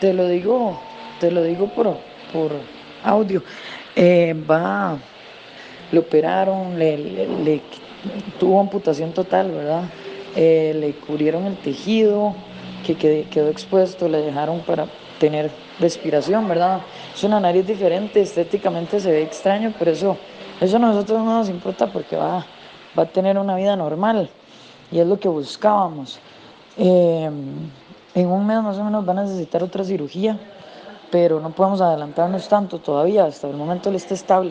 te lo digo, te lo digo por, por audio. Eh, va, le operaron, le, le- tuvo amputación total, ¿verdad? Eh, le cubrieron el tejido que qued- quedó expuesto, le dejaron para tener respiración, ¿verdad? Es una nariz diferente, estéticamente se ve extraño, pero eso, eso a nosotros no nos importa porque va, va a tener una vida normal y es lo que buscábamos. Eh, en un mes más o menos va a necesitar otra cirugía, pero no podemos adelantarnos tanto todavía, hasta el momento él está estable.